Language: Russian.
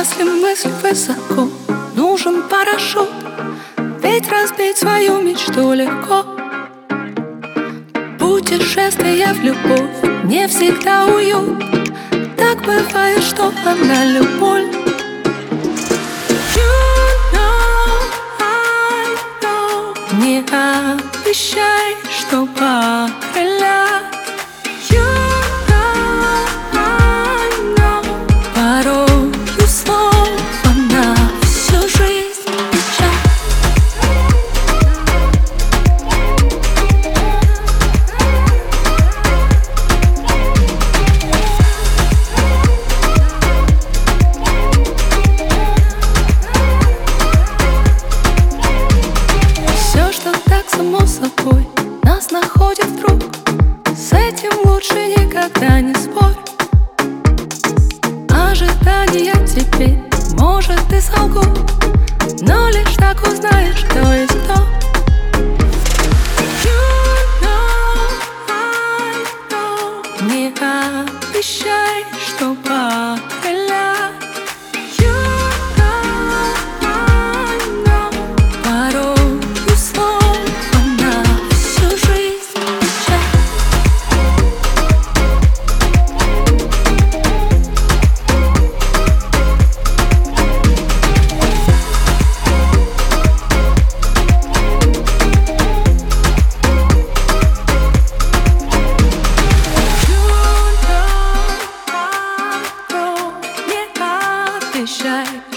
Если мысль высоко, нужен парашют Ведь разбить свою мечту легко. Путешествие в любовь не всегда уют. Так бывает, что она любовь. Не обещай, что по крыльям как само собой. Нас находит друг. С этим лучше никогда не спорь. Ожидания теперь, может, ты солгу Но лишь так узнаешь, кто есть кто. You know I know. Не обещай shy